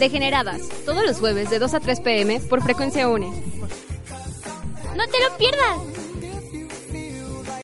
Degeneradas, todos los jueves de 2 a 3 pm por frecuencia UNE. ¡No te lo pierdas!